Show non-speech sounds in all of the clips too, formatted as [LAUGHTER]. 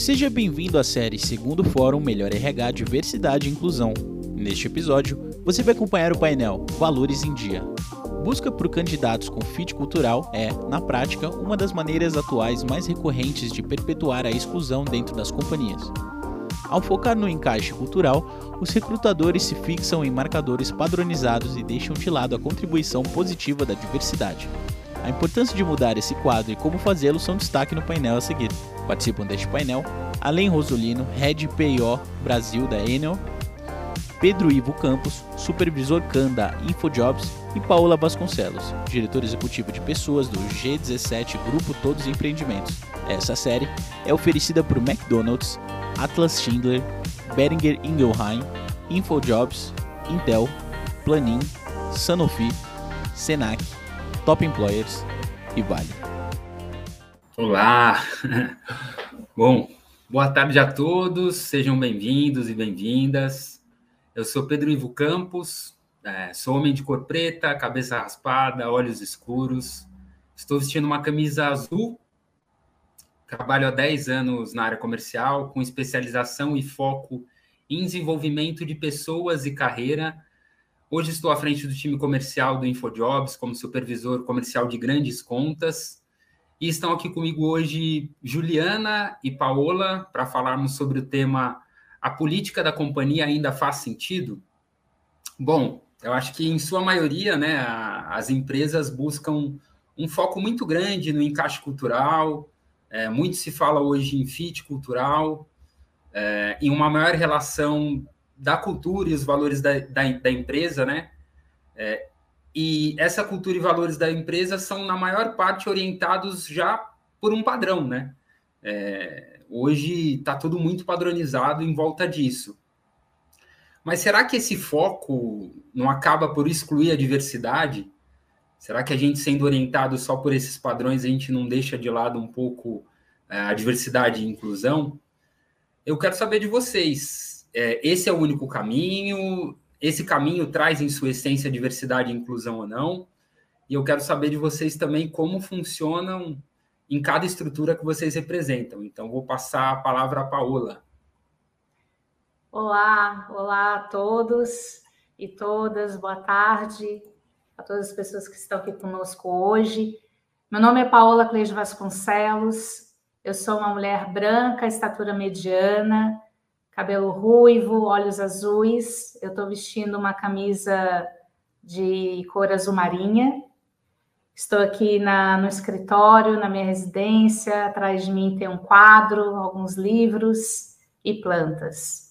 Seja bem-vindo à série Segundo Fórum Melhor RH Diversidade e Inclusão. Neste episódio, você vai acompanhar o painel Valores em Dia. Busca por candidatos com fit cultural é, na prática, uma das maneiras atuais mais recorrentes de perpetuar a exclusão dentro das companhias. Ao focar no encaixe cultural, os recrutadores se fixam em marcadores padronizados e deixam de lado a contribuição positiva da diversidade. A importância de mudar esse quadro e como fazê-lo são destaque no painel a seguir. Participam deste painel Além Rosolino, Head PIO Brasil da Enel, Pedro Ivo Campos, Supervisor CAN da InfoJobs e Paola Vasconcelos, Diretor Executivo de Pessoas do G17 Grupo Todos Empreendimentos. Essa série é oferecida por McDonald's, Atlas Schindler, Beringer Ingelheim, InfoJobs, Intel, Planin, Sanofi, Senac, Top Employers e Vale. Olá! [LAUGHS] Bom, boa tarde a todos, sejam bem-vindos e bem-vindas. Eu sou Pedro Ivo Campos, é, sou homem de cor preta, cabeça raspada, olhos escuros. Estou vestindo uma camisa azul. Trabalho há 10 anos na área comercial, com especialização e foco em desenvolvimento de pessoas e carreira Hoje estou à frente do time comercial do InfoJobs, como supervisor comercial de grandes contas. E estão aqui comigo hoje Juliana e Paola para falarmos sobre o tema A política da companhia ainda faz sentido? Bom, eu acho que em sua maioria, né, as empresas buscam um foco muito grande no encaixe cultural, é, muito se fala hoje em fit cultural, é, em uma maior relação da cultura e os valores da, da, da empresa, né? É, e essa cultura e valores da empresa são, na maior parte, orientados já por um padrão, né? É, hoje está tudo muito padronizado em volta disso. Mas será que esse foco não acaba por excluir a diversidade? Será que a gente, sendo orientado só por esses padrões, a gente não deixa de lado um pouco é, a diversidade e inclusão? Eu quero saber de vocês é, esse é o único caminho, esse caminho traz em sua essência diversidade e inclusão ou não. E eu quero saber de vocês também como funcionam em cada estrutura que vocês representam. Então, vou passar a palavra à Paola. Olá, olá a todos e todas, boa tarde a todas as pessoas que estão aqui conosco hoje. Meu nome é Paola Cleide Vasconcelos, eu sou uma mulher branca, estatura mediana, cabelo ruivo, olhos azuis. Eu estou vestindo uma camisa de cor azul marinha. Estou aqui na, no escritório, na minha residência. Atrás de mim tem um quadro, alguns livros e plantas.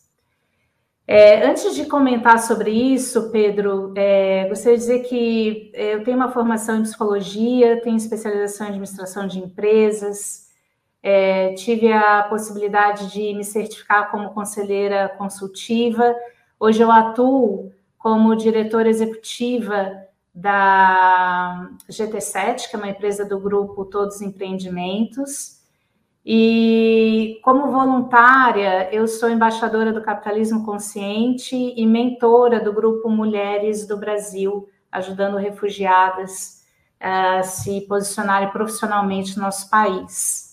É, antes de comentar sobre isso, Pedro, é, gostaria de dizer que eu tenho uma formação em psicologia, tenho especialização em administração de empresas, é, tive a possibilidade de me certificar como conselheira consultiva. Hoje eu atuo como diretora executiva da GT7, que é uma empresa do grupo Todos Empreendimentos. E como voluntária, eu sou embaixadora do capitalismo consciente e mentora do grupo Mulheres do Brasil, ajudando refugiadas a se posicionarem profissionalmente no nosso país.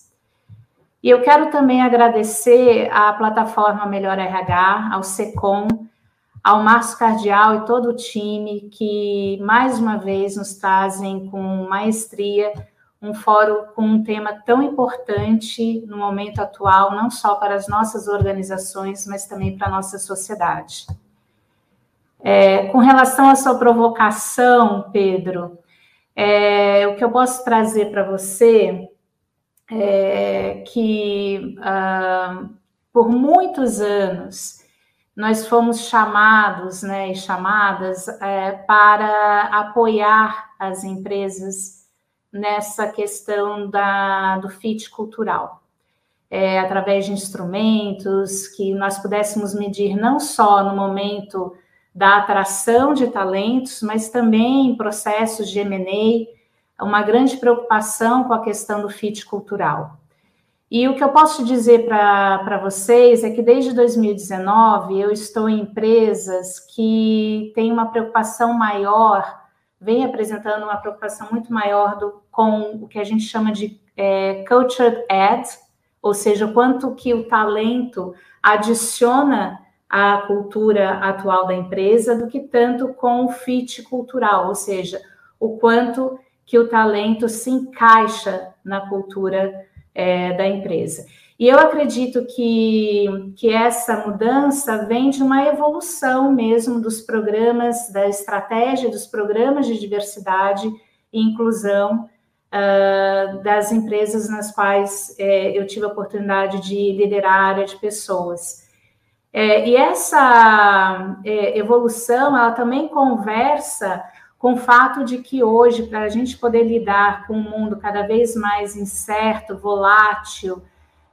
E eu quero também agradecer à plataforma Melhor RH, ao SECOM, ao Márcio Cardial e todo o time que, mais uma vez, nos trazem com maestria um fórum com um tema tão importante no momento atual, não só para as nossas organizações, mas também para a nossa sociedade. É, com relação à sua provocação, Pedro, é, o que eu posso trazer para você é, que uh, por muitos anos nós fomos chamados né, e chamadas é, para apoiar as empresas nessa questão da, do fit cultural. É, através de instrumentos que nós pudéssemos medir não só no momento da atração de talentos, mas também em processos de M&A, uma grande preocupação com a questão do fit cultural. E o que eu posso dizer para vocês é que desde 2019 eu estou em empresas que têm uma preocupação maior, vem apresentando uma preocupação muito maior do, com o que a gente chama de é, cultured ad, ou seja, quanto que o talento adiciona à cultura atual da empresa do que tanto com o fit cultural, ou seja, o quanto que o talento se encaixa na cultura é, da empresa. E eu acredito que, que essa mudança vem de uma evolução mesmo dos programas, da estratégia dos programas de diversidade e inclusão uh, das empresas nas quais é, eu tive a oportunidade de liderar a área de pessoas. É, e essa é, evolução, ela também conversa com o fato de que hoje, para a gente poder lidar com um mundo cada vez mais incerto, volátil,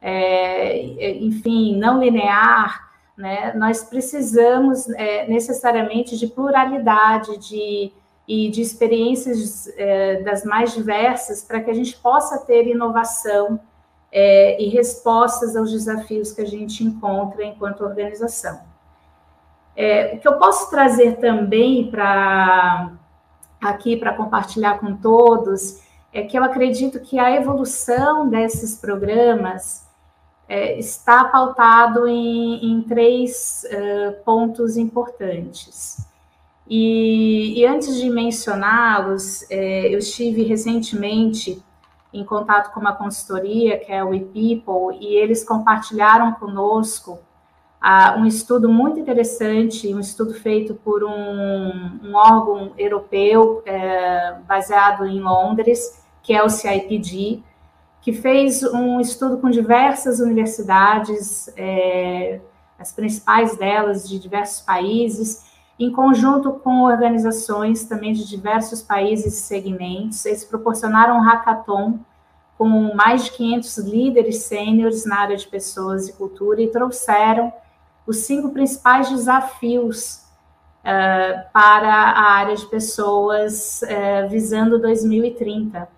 é, enfim, não linear, né, nós precisamos é, necessariamente de pluralidade de, e de experiências é, das mais diversas para que a gente possa ter inovação é, e respostas aos desafios que a gente encontra enquanto organização. É, o que eu posso trazer também para aqui para compartilhar com todos é que eu acredito que a evolução desses programas é, está pautado em, em três uh, pontos importantes. E, e antes de mencioná-los, é, eu estive recentemente em contato com uma consultoria, que é o ePeople, e eles compartilharam conosco uh, um estudo muito interessante, um estudo feito por um, um órgão europeu é, baseado em Londres, que é o CIPD, que fez um estudo com diversas universidades, é, as principais delas de diversos países, em conjunto com organizações também de diversos países e segmentos. Eles proporcionaram um hackathon com mais de 500 líderes sêniores na área de pessoas e cultura e trouxeram os cinco principais desafios uh, para a área de pessoas uh, visando 2030.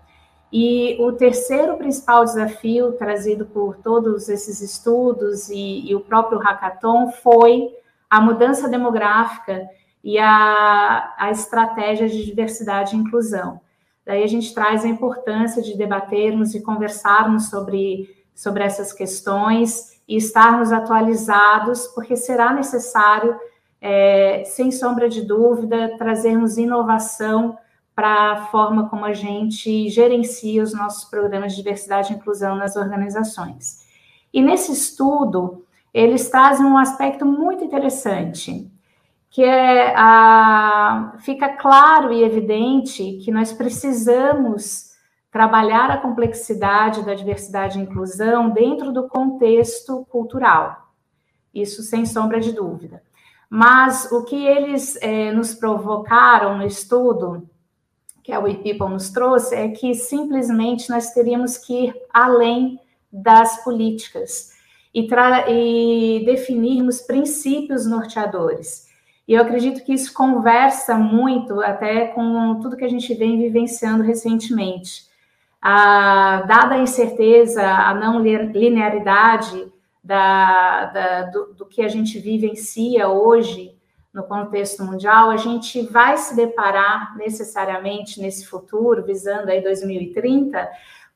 E o terceiro principal desafio trazido por todos esses estudos e, e o próprio hackathon foi a mudança demográfica e a, a estratégia de diversidade e inclusão. Daí a gente traz a importância de debatermos e conversarmos sobre, sobre essas questões e estarmos atualizados, porque será necessário, é, sem sombra de dúvida, trazermos inovação para a forma como a gente gerencia os nossos programas de diversidade e inclusão nas organizações. E nesse estudo, eles trazem um aspecto muito interessante, que é a, fica claro e evidente que nós precisamos trabalhar a complexidade da diversidade e inclusão dentro do contexto cultural. Isso sem sombra de dúvida. Mas o que eles é, nos provocaram no estudo que a WePeople nos trouxe é que simplesmente nós teríamos que ir além das políticas e, e definirmos princípios norteadores. E eu acredito que isso conversa muito até com tudo que a gente vem vivenciando recentemente. A, dada a incerteza, a não linearidade da, da, do, do que a gente vivencia hoje no contexto mundial, a gente vai se deparar necessariamente nesse futuro, visando aí 2030,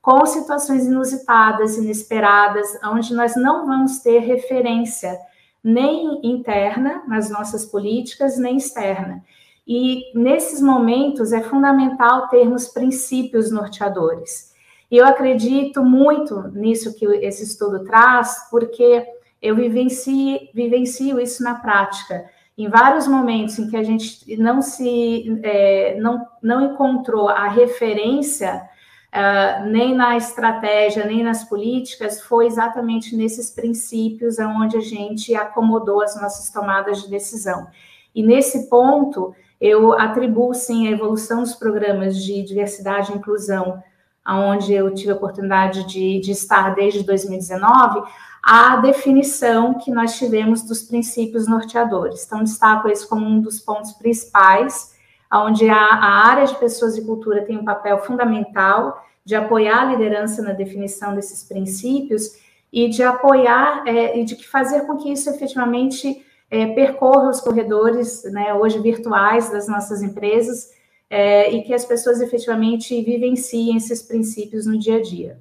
com situações inusitadas, inesperadas, onde nós não vamos ter referência nem interna nas nossas políticas, nem externa. E nesses momentos é fundamental termos princípios norteadores. E eu acredito muito nisso que esse estudo traz, porque eu vivencio, vivencio isso na prática em vários momentos em que a gente não se é, não, não encontrou a referência uh, nem na estratégia nem nas políticas foi exatamente nesses princípios aonde a gente acomodou as nossas tomadas de decisão e nesse ponto eu atribuo sim a evolução dos programas de diversidade e inclusão aonde eu tive a oportunidade de, de estar desde 2019 a definição que nós tivemos dos princípios norteadores. Então, destaco esse como um dos pontos principais, onde a, a área de pessoas e cultura tem um papel fundamental de apoiar a liderança na definição desses princípios e de apoiar é, e de fazer com que isso efetivamente é, percorra os corredores, né, hoje virtuais das nossas empresas, é, e que as pessoas efetivamente vivenciem esses princípios no dia a dia.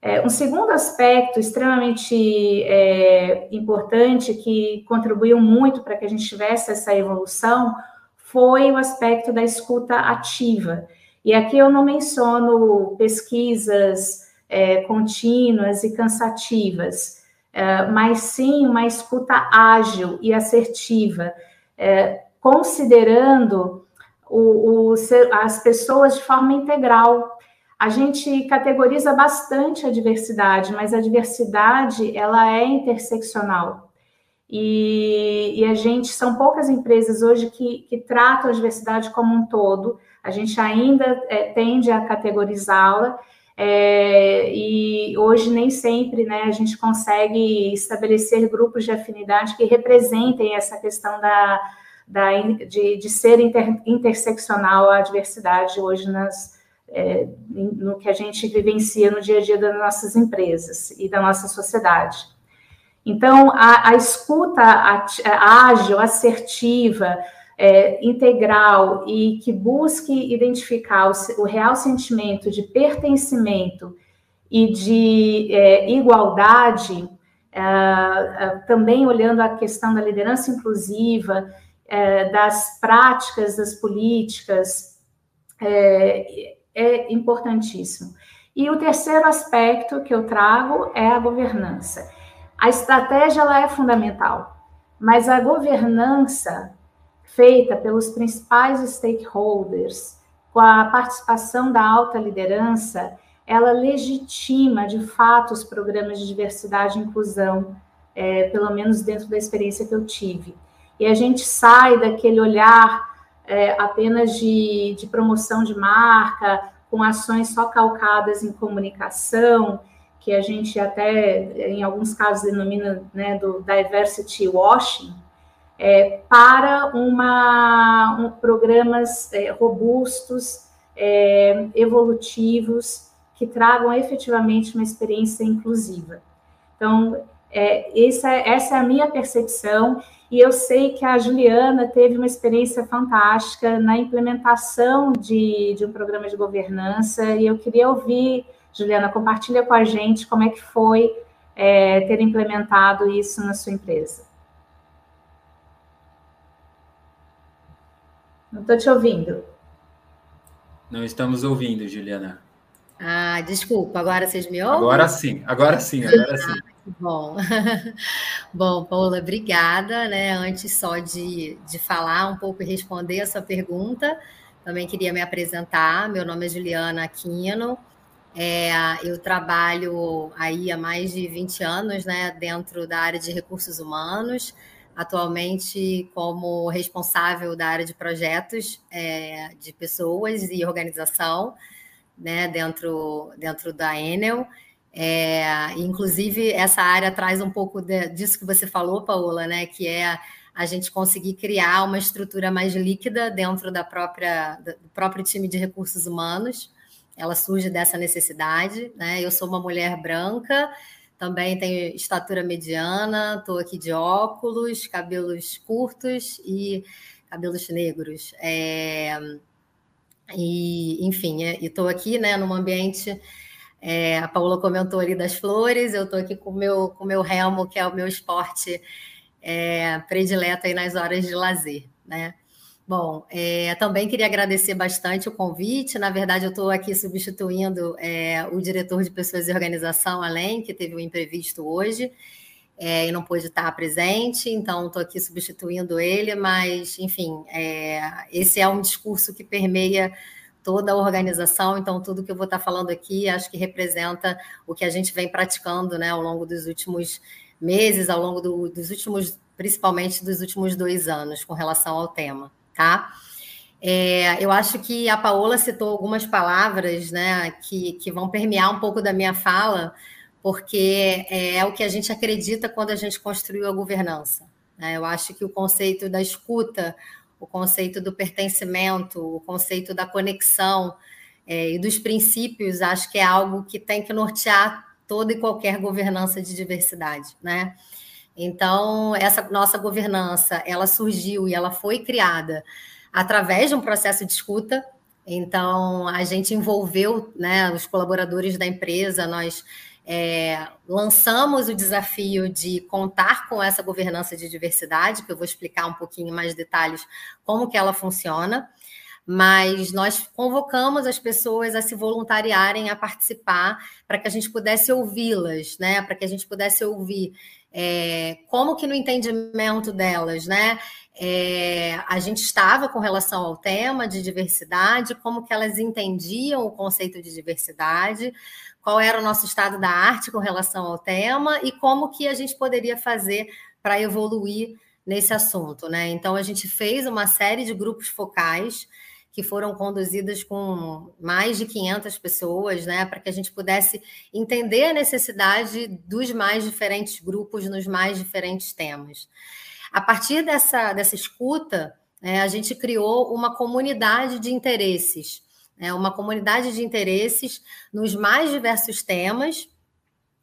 É, um segundo aspecto extremamente é, importante que contribuiu muito para que a gente tivesse essa evolução foi o aspecto da escuta ativa. E aqui eu não menciono pesquisas é, contínuas e cansativas, mas sim uma escuta ágil e assertiva, é, considerando o, o, as pessoas de forma integral, a gente categoriza bastante a diversidade, mas a diversidade ela é interseccional. E, e a gente são poucas empresas hoje que, que, tratam a diversidade como um todo. A gente ainda é, tende a categorizá-la. É, e hoje nem sempre né, a gente consegue estabelecer grupos de afinidade que representem essa questão da, da, de, de ser inter, interseccional a diversidade hoje nas, é, no que a gente vivencia no dia a dia das nossas empresas e da nossa sociedade. Então, a, a escuta ágil, assertiva, é, integral e que busque identificar o, o, real sentimento de pertencimento e de é, igualdade, é, é também olhando a questão da liderança inclusiva, é, das práticas, das políticas, é, importantíssimo. E o terceiro aspecto que eu trago é a governança. A estratégia ela é fundamental, mas a governança feita pelos principais stakeholders, com a participação da alta liderança, ela legitima de fato os programas de diversidade e inclusão, é, pelo menos dentro da experiência que eu tive. E a gente sai daquele olhar é, apenas de, de promoção de marca, com ações só calcadas em comunicação, que a gente até, em alguns casos, denomina né, do diversity washing, é, para uma, um, programas é, robustos, é, evolutivos, que tragam efetivamente uma experiência inclusiva. Então, é, essa, essa é a minha percepção, e eu sei que a Juliana teve uma experiência fantástica na implementação de, de um programa de governança, e eu queria ouvir, Juliana, compartilha com a gente como é que foi é, ter implementado isso na sua empresa. Não estou te ouvindo. Não estamos ouvindo, Juliana. Ah, desculpa, agora vocês me ouvem? Agora sim, agora sim, agora sim. Bom, [LAUGHS] bom, Paula, obrigada. Né? Antes só de, de falar um pouco e responder a sua pergunta, também queria me apresentar. Meu nome é Juliana Aquino. É, eu trabalho aí há mais de 20 anos né, dentro da área de recursos humanos, atualmente como responsável da área de projetos é, de pessoas e organização né, dentro, dentro da Enel. É, inclusive, essa área traz um pouco de, disso que você falou, Paola, né? Que é a gente conseguir criar uma estrutura mais líquida dentro da própria, do próprio time de recursos humanos. Ela surge dessa necessidade. Né? Eu sou uma mulher branca, também tenho estatura mediana, estou aqui de óculos, cabelos curtos e cabelos negros. É, e, enfim, é, estou aqui né, num ambiente é, a Paula comentou ali das flores, eu estou aqui com o meu, com meu remo, que é o meu esporte é, predileto aí nas horas de lazer, né? Bom, é, também queria agradecer bastante o convite. Na verdade, eu estou aqui substituindo é, o diretor de pessoas e organização, além, que teve um imprevisto hoje é, e não pôde estar presente, então estou aqui substituindo ele, mas, enfim, é, esse é um discurso que permeia toda a organização. Então, tudo que eu vou estar falando aqui acho que representa o que a gente vem praticando né, ao longo dos últimos meses, ao longo do, dos últimos, principalmente dos últimos dois anos, com relação ao tema, tá? É, eu acho que a Paola citou algumas palavras né, que, que vão permear um pouco da minha fala, porque é, é o que a gente acredita quando a gente construiu a governança. Né? Eu acho que o conceito da escuta, o conceito do pertencimento, o conceito da conexão é, e dos princípios, acho que é algo que tem que nortear toda e qualquer governança de diversidade, né? Então, essa nossa governança, ela surgiu e ela foi criada através de um processo de escuta. Então, a gente envolveu né, os colaboradores da empresa, nós é, lançamos o desafio de contar com essa governança de diversidade, que eu vou explicar um pouquinho mais detalhes como que ela funciona, mas nós convocamos as pessoas a se voluntariarem a participar para que a gente pudesse ouvi-las, né? Para que a gente pudesse ouvir é, como que no entendimento delas, né? É, a gente estava com relação ao tema de diversidade, como que elas entendiam o conceito de diversidade, qual era o nosso estado da arte com relação ao tema e como que a gente poderia fazer para evoluir nesse assunto, né? Então a gente fez uma série de grupos focais que foram conduzidas com mais de 500 pessoas, né, para que a gente pudesse entender a necessidade dos mais diferentes grupos nos mais diferentes temas. A partir dessa, dessa escuta, é, a gente criou uma comunidade de interesses é uma comunidade de interesses nos mais diversos temas.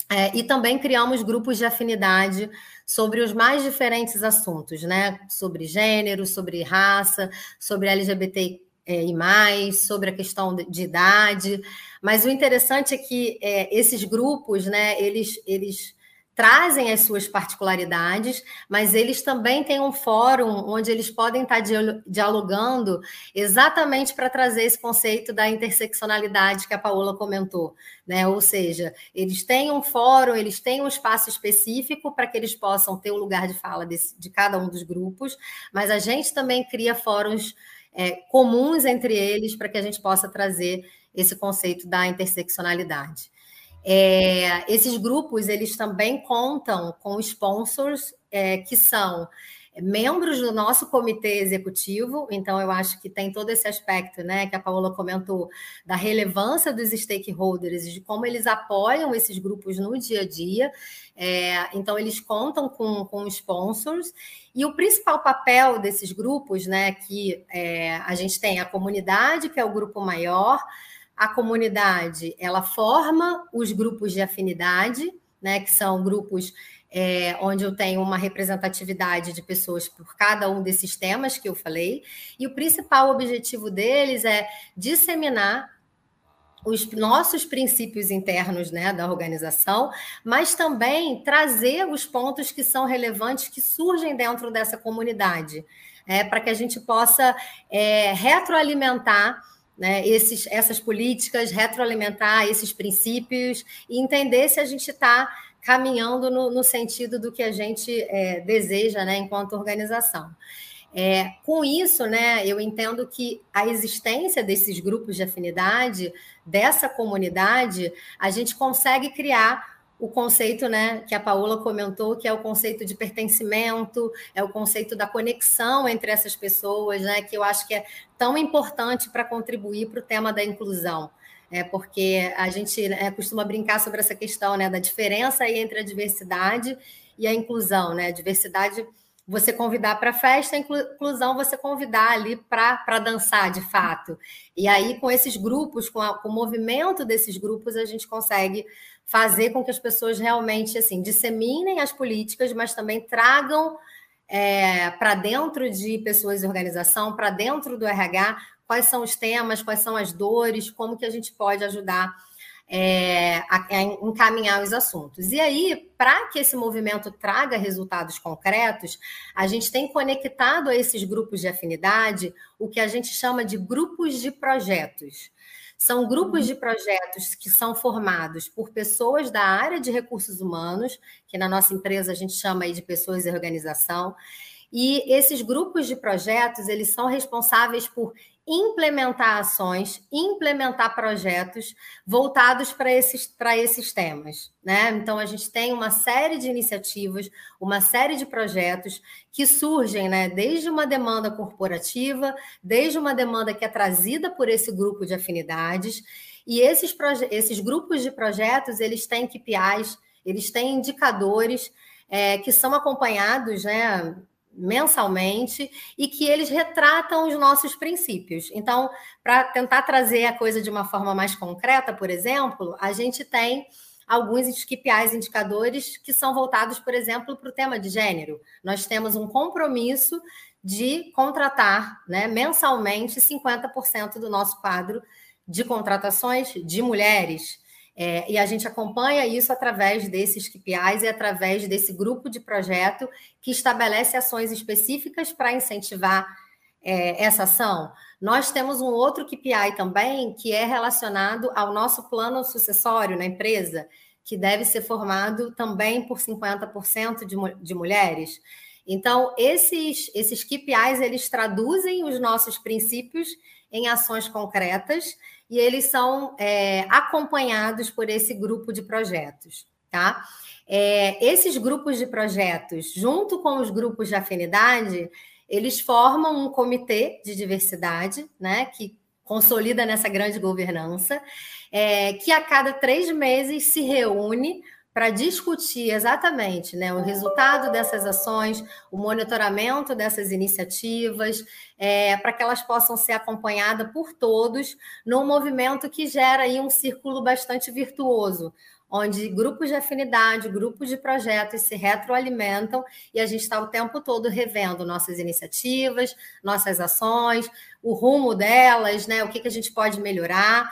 É, e também criamos grupos de afinidade sobre os mais diferentes assuntos, né? Sobre gênero, sobre raça, sobre LGBT é, e mais, sobre a questão de, idade. Mas o interessante é que é, esses grupos, né, eles, eles trazem as suas particularidades, mas eles também têm um fórum onde eles podem estar dialogando exatamente para trazer esse conceito da interseccionalidade que a Paola comentou, né? Ou seja, eles têm um fórum, eles têm um espaço específico para que eles possam ter o lugar de fala desse, de cada um dos grupos, mas a gente também cria fóruns é, comuns entre eles para que a gente possa trazer esse conceito da interseccionalidade. É, esses grupos eles também contam com sponsors é, que são membros do nosso comitê executivo, então eu acho que tem todo esse aspecto, né, que a Paola comentou, da relevância dos stakeholders, de como eles apoiam esses grupos no dia a dia. É, então, eles contam com, com sponsors, e o principal papel desses grupos, né, que é, a gente tem a comunidade, que é o grupo maior, a comunidade ela forma os grupos de afinidade, né, que são grupos é, onde eu tenho uma representatividade de pessoas por cada um desses temas que eu falei, e o principal objetivo deles é disseminar os nossos princípios internos né, da organização, mas também trazer os pontos que são relevantes que surgem dentro dessa comunidade, é, para que a gente possa é, retroalimentar né, esses, essas políticas, retroalimentar esses princípios e entender se a gente está caminhando no, no, sentido do que a gente é, deseja né, enquanto organização. É, com isso, né, eu entendo que a existência desses grupos de afinidade, dessa comunidade, a gente consegue criar o conceito né, que a Paola comentou, que é o conceito de pertencimento, é o conceito da conexão entre essas pessoas, né, que eu acho que é tão importante para contribuir para o tema da inclusão. É porque a gente né, costuma brincar sobre essa questão né, da diferença entre a diversidade e a inclusão. Né? Diversidade você convidar para a festa, inclusão você convidar ali para dançar de fato. E aí, com esses grupos, com, a, com, o movimento desses grupos, a gente consegue fazer com que as pessoas realmente assim disseminem as políticas, mas também tragam é, para dentro de pessoas e organização, para dentro do RH, quais são os temas, quais são as dores, como que a gente pode ajudar é, a, a encaminhar os assuntos. E aí, para que esse movimento traga resultados concretos, a gente tem conectado a esses grupos de afinidade o que a gente chama de grupos de projetos. São grupos de projetos que são formados por pessoas da área de recursos humanos, que na nossa empresa a gente chama aí de pessoas e organização. E esses grupos de projetos, eles são responsáveis por implementar ações, implementar projetos voltados para esses, esses temas. Né? Então, a gente tem uma série de iniciativas, uma série de projetos que surgem né, desde uma demanda corporativa, desde uma demanda que é trazida por esse grupo de afinidades, e esses, esses grupos de projetos, eles têm KPIs, eles têm indicadores é, que são acompanhados né, mensalmente e que eles retratam os nossos princípios. Então, para tentar trazer a coisa de uma forma mais concreta, por exemplo, a gente tem alguns KPIs indicadores que são voltados, por exemplo, para o tema de gênero. Nós temos um compromisso de contratar né, mensalmente 50% do nosso quadro de contratações de mulheres. É, e a gente acompanha isso através desses KPIs e através desse grupo de projeto que estabelece ações específicas para incentivar é, essa ação. Nós temos um outro KPI também que é relacionado ao nosso plano sucessório na empresa, que deve ser formado também por 50% de, de mulheres. Então, esses, esses KPIs, eles traduzem os nossos princípios em ações concretas e eles são é, acompanhados por esse grupo de projetos, tá? É, esses grupos de projetos, junto com os grupos de afinidade, eles formam um comitê de diversidade, né, que consolida nessa grande governança, é, que a cada três meses se reúne para discutir exatamente né, o resultado dessas ações, o monitoramento dessas iniciativas, é, para que elas possam ser acompanhadas por todos num movimento que gera aí um círculo bastante virtuoso, onde grupos de afinidade, grupos de projetos se retroalimentam e a gente está o tempo todo revendo nossas iniciativas, nossas ações, o rumo delas, né, o que, que a gente pode melhorar.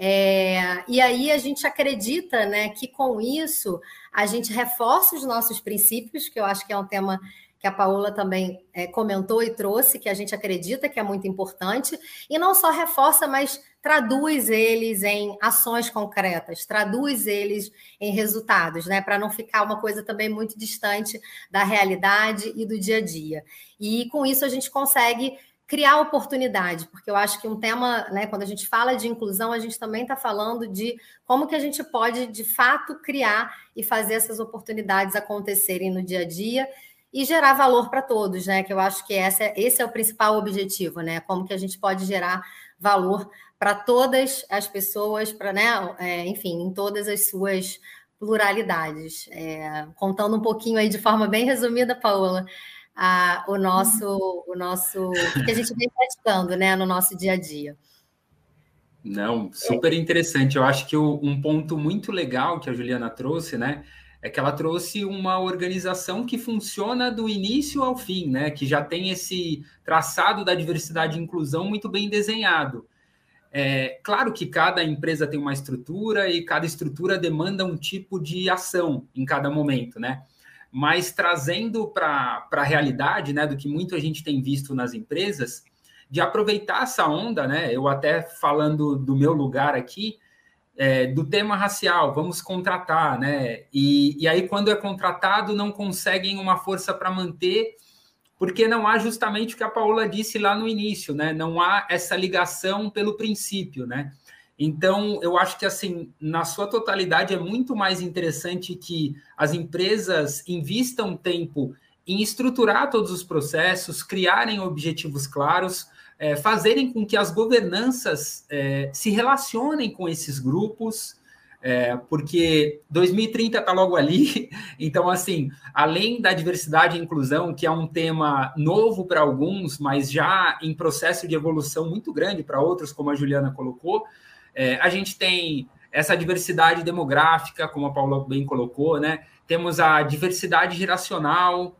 É, e aí a gente acredita né, que com isso a gente reforça os nossos princípios, que eu acho que é um tema que a Paola também é, comentou e trouxe, que a gente acredita que é muito importante, e não só reforça, mas traduz eles em ações concretas, traduz eles em resultados, né? Para não ficar uma coisa também muito distante da realidade e do dia a dia. E com isso a gente consegue criar oportunidade, porque eu acho que um tema, né, quando a gente fala de inclusão, a gente também está falando de como que a gente pode, de fato, criar e fazer essas oportunidades acontecerem no dia a dia e gerar valor para todos, né? Que eu acho que essa, esse é o principal objetivo, né? Como que a gente pode gerar valor para todas as pessoas, para, né, é, enfim, em todas as suas pluralidades. É, contando um pouquinho aí de forma bem resumida, Paola, a, o nosso, o nosso que a gente vem praticando né, no nosso dia a dia. Não, super interessante. Eu acho que o, um ponto muito legal que a Juliana trouxe, né, é que ela trouxe uma organização que funciona do início ao fim, né, que já tem esse traçado da diversidade e inclusão muito bem desenhado. É, claro que cada empresa tem uma estrutura e cada estrutura demanda um tipo de ação em cada momento, né? Mas trazendo para a realidade, né, do que muita gente tem visto nas empresas, de aproveitar essa onda, né? Eu até falando do meu lugar aqui, é, do tema racial, vamos contratar, né? E, e aí, quando é contratado, não conseguem uma força para manter, porque não há justamente o que a Paola disse lá no início, né? Não há essa ligação pelo princípio, né? Então, eu acho que, assim, na sua totalidade, é muito mais interessante que as empresas invistam tempo em estruturar todos os processos, criarem objetivos claros, é, fazerem com que as governanças é, se relacionem com esses grupos, é, porque 2030 está logo ali. [LAUGHS] Então, assim, além da diversidade e inclusão, que é um tema novo para alguns, mas já em processo de evolução muito grande para outros, como a Juliana colocou, é, a gente tem essa diversidade demográfica, como a Paula bem colocou, né? Temos a diversidade geracional,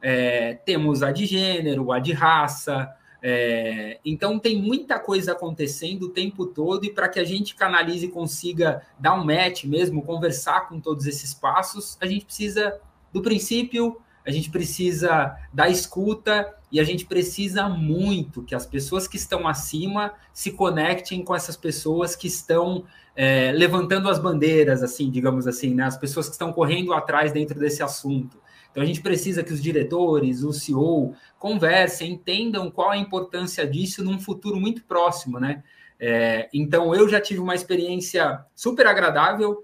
é, temos a de gênero, a de raça. É, então tem muita coisa acontecendo o tempo todo, e para que a gente canalize e consiga dar um match mesmo, conversar com todos esses passos, a gente precisa do princípio, a gente precisa da escuta e a gente precisa muito que as pessoas que estão acima se conectem com essas pessoas que estão é, levantando as bandeiras, assim, digamos assim, né? As pessoas que estão correndo atrás dentro desse assunto. Então a gente precisa que os diretores, o CEO, conversem, entendam qual a importância disso num futuro muito próximo, né? É, então eu já tive uma experiência super agradável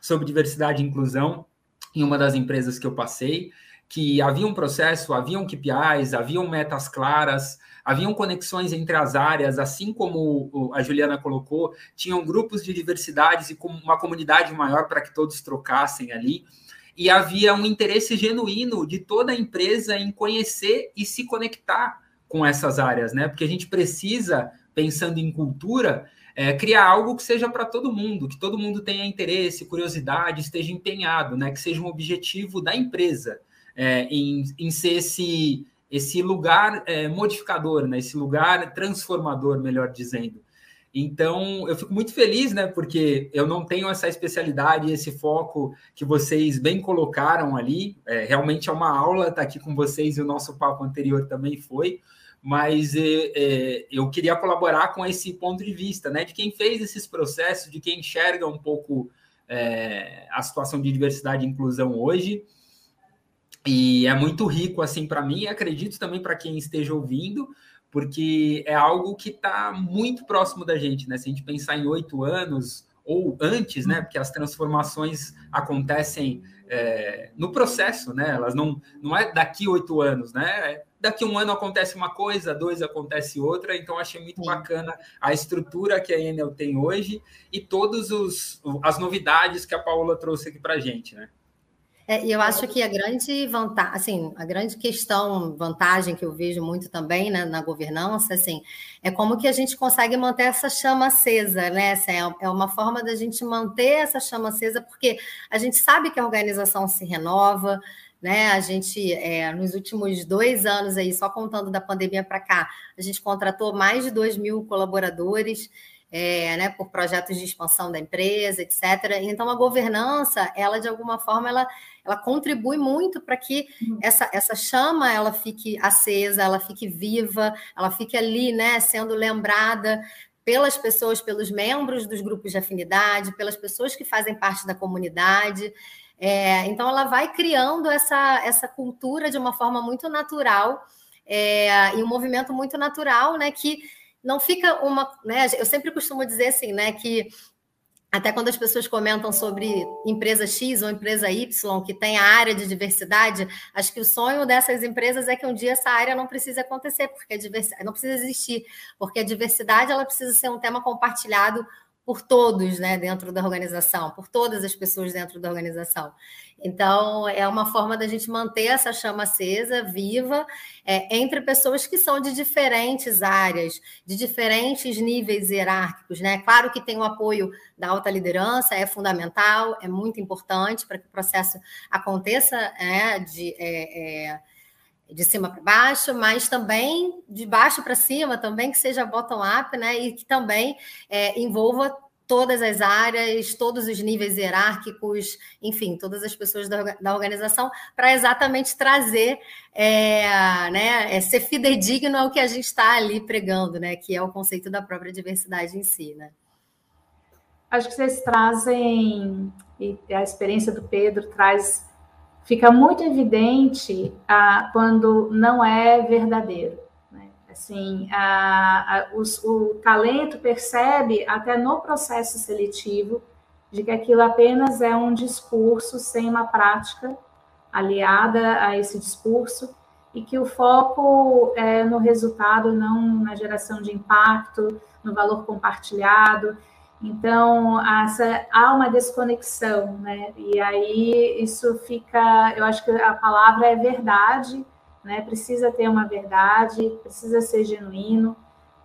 sobre diversidade e inclusão em uma das empresas que eu passei que havia um processo, haviam KPIs, haviam metas claras, haviam conexões entre as áreas, assim como a Juliana colocou, tinham grupos de diversidades e uma comunidade maior para que todos trocassem ali. E havia um interesse genuíno de toda a empresa em conhecer e se conectar com essas áreas, né? Porque a gente precisa, pensando em cultura, é, criar algo que seja para todo mundo, que todo mundo tenha interesse, curiosidade, esteja empenhado, né? Que seja um objetivo da empresa é, em, em ser esse, esse lugar é, modificador, né? esse lugar transformador, melhor dizendo. Então, eu fico muito feliz, né? Porque eu não tenho essa especialidade, esse foco que vocês bem colocaram ali. É, realmente é uma aula estar aqui com vocês e o nosso papo anterior também foi. Mas é, é, eu queria colaborar com esse ponto de vista, né? De quem fez esses processos, de quem enxerga um pouco é, a situação de diversidade e inclusão hoje. E é muito rico, assim, para mim, e acredito também para quem esteja ouvindo, porque é algo que está muito próximo da gente, né? Se a gente pensar em oito anos ou antes, né? Porque as transformações acontecem é, no processo, né? Elas não, não é daqui oito anos, né? É daqui um ano acontece uma coisa, dois acontece outra, então achei muito Sim. bacana a estrutura que a Enel tem hoje e todas as novidades que a Paula trouxe aqui para a gente, né? É, eu acho que a grande vantagem, assim, a grande questão, vantagem que eu vejo muito também né, na governança, assim, é como que a gente consegue manter essa chama acesa, né? Assim, é, é uma forma da gente manter essa chama acesa, porque a gente sabe que a organização se renova, né? A gente, é, nos últimos dois anos aí, só contando da pandemia para cá, a gente contratou mais de 2 mil colaboradores, é, né, por projetos de expansão da empresa, etc. Então, a governança, ela de alguma forma, ela, ela contribui muito para que uhum. essa, essa chama ela fique acesa, ela fique viva, ela fique ali, né, sendo lembrada pelas pessoas, pelos membros dos grupos de afinidade, pelas pessoas que fazem parte da comunidade. É, então, ela vai criando essa, essa cultura de uma forma muito natural é, e um movimento muito natural, né, que não fica uma. Né, eu sempre costumo dizer assim, né, que até quando as pessoas comentam sobre empresa X ou empresa Y que tem a área de diversidade, acho que o sonho dessas empresas é que um dia essa área não precise acontecer, porque a diversidade não precisa existir, porque a diversidade ela precisa ser um tema compartilhado por todos, né, dentro da organização, por todas as pessoas dentro da organização. Então, é uma forma da gente manter essa chama acesa, viva, é, entre pessoas que são de diferentes áreas, de diferentes níveis hierárquicos, né? Claro que tem o apoio da alta liderança, é fundamental, é muito importante para que o processo aconteça é, de. É, é de cima para baixo, mas também de baixo para cima, também que seja bottom-up, né? E que também é, envolva todas as áreas, todos os níveis hierárquicos, enfim, todas as pessoas da, da organização, para exatamente trazer, é, né, é ser fidedigno ao que a gente está ali pregando, né? Que é o conceito da própria diversidade em si, né? Acho que vocês trazem, e a experiência do Pedro traz fica muito evidente ah, quando não é verdadeiro. Né? Assim, a, a, os, o talento percebe até no processo seletivo de que aquilo apenas é um discurso sem uma prática aliada a esse discurso e que o foco é no resultado, não na geração de impacto, no valor compartilhado. Então, essa, há uma desconexão, né? E aí isso fica, eu acho que a palavra é verdade, né? Precisa ter uma verdade, precisa ser genuíno,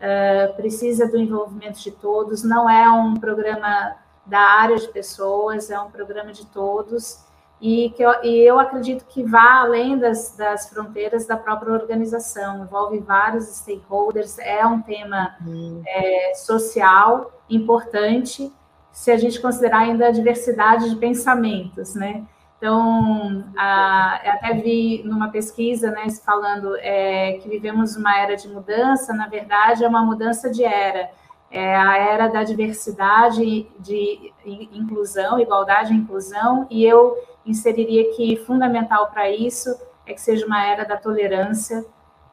uh, precisa do envolvimento de todos. Não é um programa da área de pessoas, é um programa de todos e que eu, e eu acredito que vá além das, das fronteiras da própria organização, envolve vários stakeholders, é um tema uhum. é, social importante, se a gente considerar ainda a diversidade de pensamentos, né? Então, a, até vi numa pesquisa, né, falando é, que vivemos uma era de mudança, na verdade é uma mudança de era, é a era da diversidade, de inclusão, igualdade e inclusão, e eu inseriria que fundamental para isso é que seja uma era da tolerância,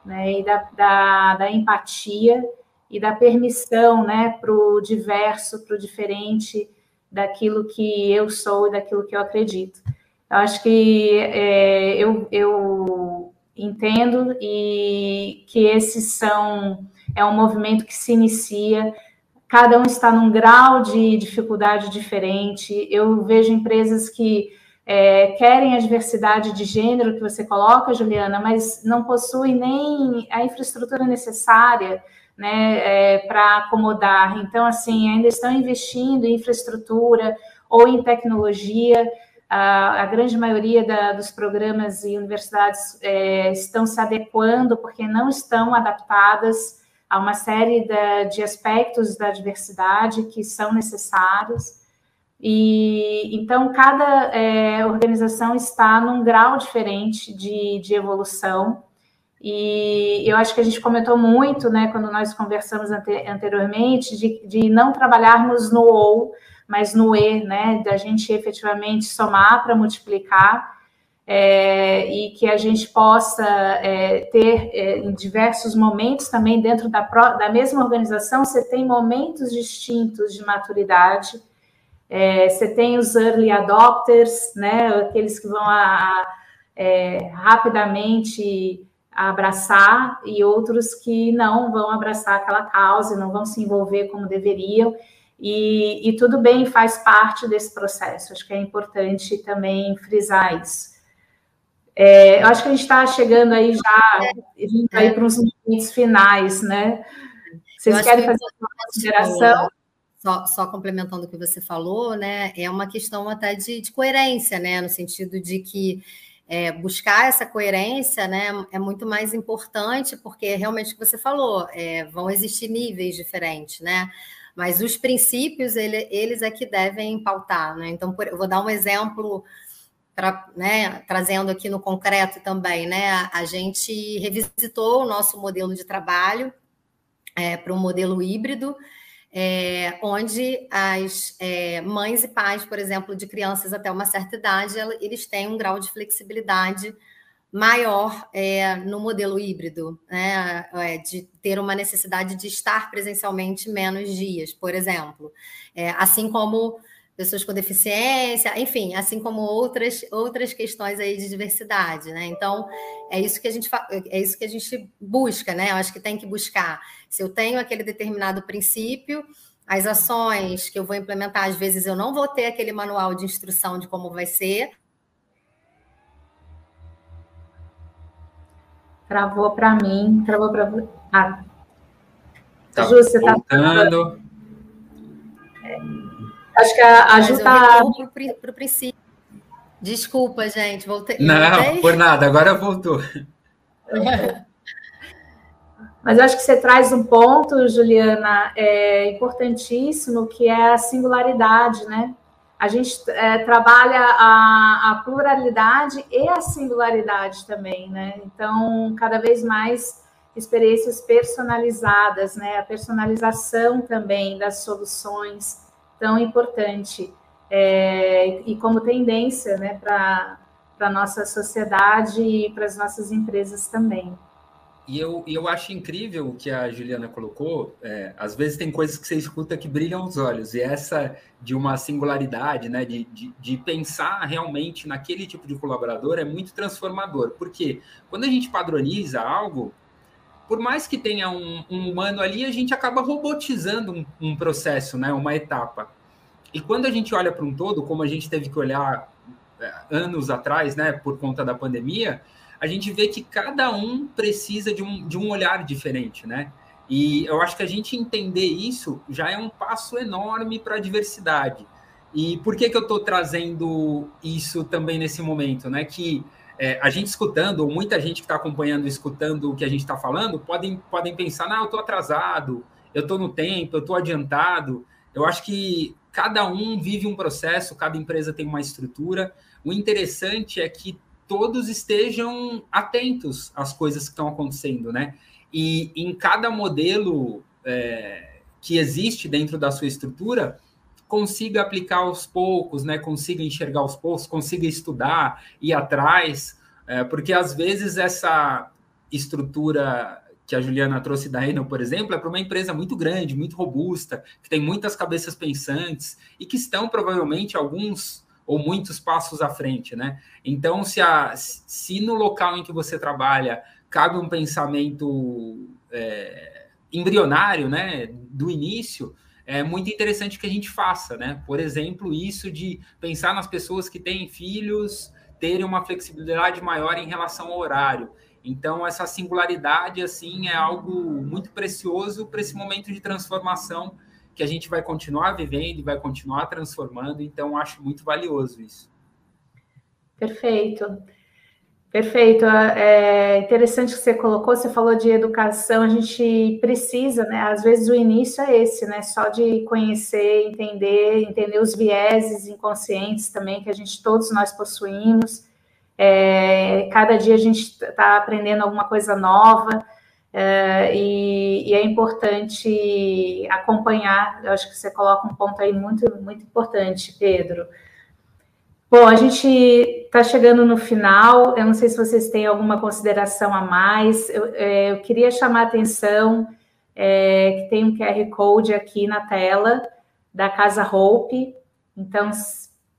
né, e da, da, da empatia e da permissão, né, para o diverso, para o diferente, daquilo que eu sou e daquilo que eu acredito. Eu acho que é, eu, eu entendo e que esses são é um movimento que se inicia. Cada um está num grau de dificuldade diferente. Eu vejo empresas que é, querem a diversidade de gênero que você coloca, Juliana, mas não possuem nem a infraestrutura necessária né, é, para acomodar. Então, assim, ainda estão investindo em infraestrutura ou em tecnologia. A, a grande maioria da, dos programas e universidades é, estão se adequando porque não estão adaptadas há uma série de, de aspectos da diversidade que são necessários. E então cada é, organização está num grau diferente de, de evolução. E eu acho que a gente comentou muito, né, quando nós conversamos ante, anteriormente, de, de não trabalharmos no ou, mas no e, né, da gente efetivamente somar para multiplicar é, e que a gente possa é, ter é, em diversos momentos também dentro da, da mesma organização, você tem momentos distintos de maturidade. É, você tem os early adopters, né, aqueles que vão a, a, é, rapidamente abraçar, e outros que não vão abraçar aquela causa, não vão se envolver como deveriam. E, e tudo bem, faz parte desse processo. Acho que é importante também frisar isso. É, eu acho que a gente está chegando aí já, vindo aí para uns momentos finais, né? Vocês querem fazer uma consideração? Só, só, complementando o que você falou, né? É uma questão até de, de coerência, né? No sentido de que é, buscar essa coerência né, é muito mais importante, porque é realmente o que você falou, é, vão existir níveis diferentes, né? Mas os princípios, ele, eles é que devem pautar, né? Então, por, eu vou dar um exemplo pra, né, trazendo aqui no concreto também, né? A, gente revisitou o nosso modelo de trabalho é, para um modelo híbrido, é, onde as é, mães e pais, por exemplo, de crianças até uma certa idade, eles têm um grau de flexibilidade maior é, no modelo híbrido, né? É, de ter uma necessidade de estar presencialmente menos dias, por exemplo. É, assim como pessoas com deficiência, enfim, assim como outras outras questões aí de diversidade, né? Então é isso que a gente é isso que a gente busca, né? Eu acho que tem que buscar. Se eu tenho aquele determinado princípio, as ações que eu vou implementar, às vezes eu não vou ter aquele manual de instrução de como vai ser. Travou para mim, travou para ah. Tá Ju, você tá voltando. Tá... Acho que a, a Ju está. Para o princípio. Desculpa, gente, voltei. Não, voltei? por nada, agora voltou. [LAUGHS] Mas acho que você traz um ponto, Juliana, é importantíssimo, que é a singularidade, né? A gente é, trabalha a, a, pluralidade e a singularidade também, né? Então, cada vez mais experiências personalizadas, né? A personalização também das soluções, tão importante é, e como tendência né, para a nossa sociedade e para as nossas empresas também. E eu, eu acho incrível o que a Juliana colocou. É, às vezes tem coisas que você escuta que brilham os olhos, e essa de uma singularidade, né, de, de, de, pensar realmente naquele tipo de colaborador é muito transformador. Porque quando a gente padroniza algo, por mais que tenha um, um humano ali, a gente acaba robotizando um, um, processo, né, uma etapa. E quando a gente olha para um todo, como a gente teve que olhar é, anos atrás, né, por conta da pandemia, a gente vê que cada um precisa de um, de um olhar diferente, né? E eu acho que a gente entender isso já é um passo enorme para a diversidade. E por que, que eu estou trazendo isso também nesse momento, né? Que é, a gente escutando, ou muita gente que está acompanhando, escutando o que a gente está falando, podem, podem pensar, não, eu estou atrasado, eu estou no tempo, eu estou adiantado. Eu acho que cada um vive um processo, cada empresa tem uma estrutura. O interessante é que todos estejam atentos às coisas que estão acontecendo, né? E em cada modelo é, que existe dentro da sua estrutura, consiga aplicar aos poucos, né? Consiga enxergar aos poucos, consiga estudar, ir atrás, é, porque às vezes essa estrutura que a Juliana trouxe da Enel, por exemplo, é para uma empresa muito grande, muito robusta, que tem muitas cabeças pensantes e que estão provavelmente alguns ou muitos passos à frente, né? Então, se, a, se no local em que você trabalha cabe um pensamento é, embrionário, né, do início, é muito interessante que a gente faça, né? Por exemplo, isso de pensar nas pessoas que têm filhos terem uma flexibilidade maior em relação ao horário. Então, essa singularidade, assim, é algo muito precioso para esse momento de transformação que a gente vai continuar vivendo e vai continuar transformando. Então, acho muito valioso isso. Perfeito. Perfeito. É interessante que você colocou, você falou de educação, a gente precisa, né? Às vezes o início é esse, né? Só de conhecer, entender, entender os vieses inconscientes também que a gente, todos nós possuímos. É, cada dia a gente está aprendendo alguma coisa nova é, e, e, é importante acompanhar. Eu acho que você coloca um ponto aí muito, muito importante, Pedro. Bom, a gente está chegando no final. Eu não sei se vocês têm alguma consideração a mais. Eu, é, eu queria chamar a atenção é, que tem um QR Code aqui na tela da Casa Hope. Então,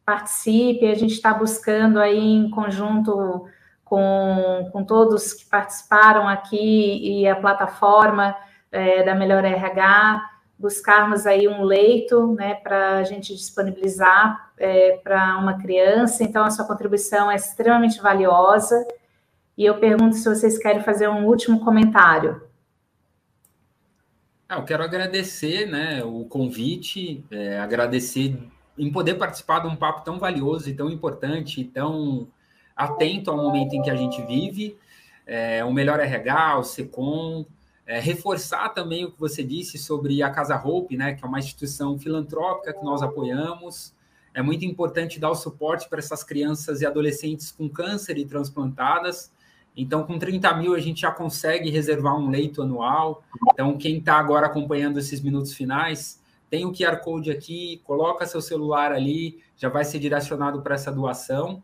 participe. A gente está buscando aí em conjunto com, com todos que participaram aqui e a plataforma é, da Melhor RH buscarmos aí um leito, né, para a gente disponibilizar é, para uma criança. Então, a sua contribuição é extremamente valiosa. E eu pergunto se vocês querem fazer um último comentário. Ah, eu quero agradecer, né, o convite, é, agradecer em poder participar de um papo tão valioso e tão importante, tão atento ao momento em que a gente vive. É, o Melhor RH, o SECOM, é, reforçar também o que você disse sobre a Casa Hope, né, que é uma instituição filantrópica que nós apoiamos. É muito importante dar o suporte para essas crianças e adolescentes com câncer e transplantadas. Então, com 30 mil, a gente já consegue reservar um leito anual. Então, quem está agora acompanhando esses minutos finais, tem o QR Code aqui, coloca seu celular ali, já vai ser direcionado para essa doação.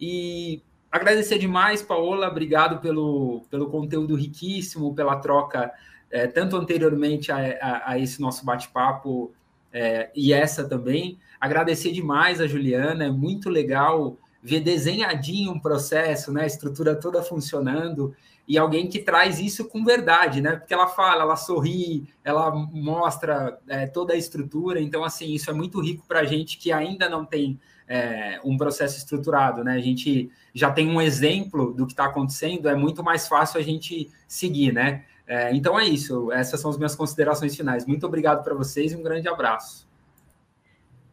E Agradecer demais, Paola, obrigado pelo, pelo conteúdo riquíssimo, pela troca, é, tanto anteriormente a, a, a esse nosso bate-papo é, e essa também. Agradecer demais a Juliana, é muito legal ver desenhadinho um processo, né, a estrutura toda funcionando e alguém que traz isso com verdade, né? Porque ela fala, ela sorri, ela mostra é, toda a estrutura. Então, assim, isso é muito rico para a gente que ainda não tem é, um processo estruturado, né? A gente já tem um exemplo do que está acontecendo, é muito mais fácil a gente seguir, né? É, então é isso, essas são as minhas considerações finais. Muito obrigado para vocês e um grande abraço.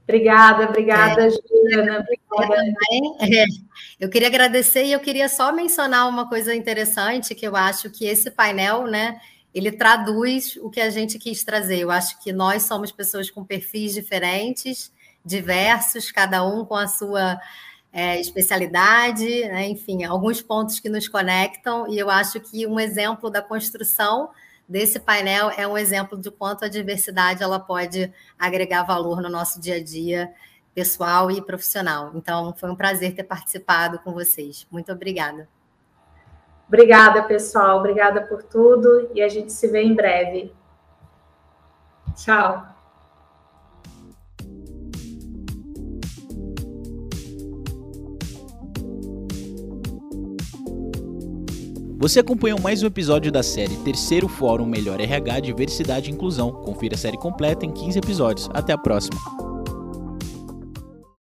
Obrigada, obrigada, é. Juliana. Obrigada. É, eu queria agradecer e eu queria só mencionar uma coisa interessante que eu acho que esse painel, né, ele traduz o que a gente quis trazer. Eu acho que nós somos pessoas com perfis diferentes, diversos, cada um com a sua é, especialidade, né? enfim, alguns pontos que nos conectam, e eu acho que um exemplo da construção desse painel é um exemplo de quanto a diversidade ela pode agregar valor no nosso dia a dia pessoal e profissional. Então, foi um prazer ter participado com vocês. Muito obrigada. Obrigada, pessoal. Obrigada por tudo e a gente se vê em breve. Tchau. Você acompanhou mais um episódio da série Terceiro Fórum Melhor RH Diversidade e Inclusão. Confira a série completa em 15 episódios. Até a próxima.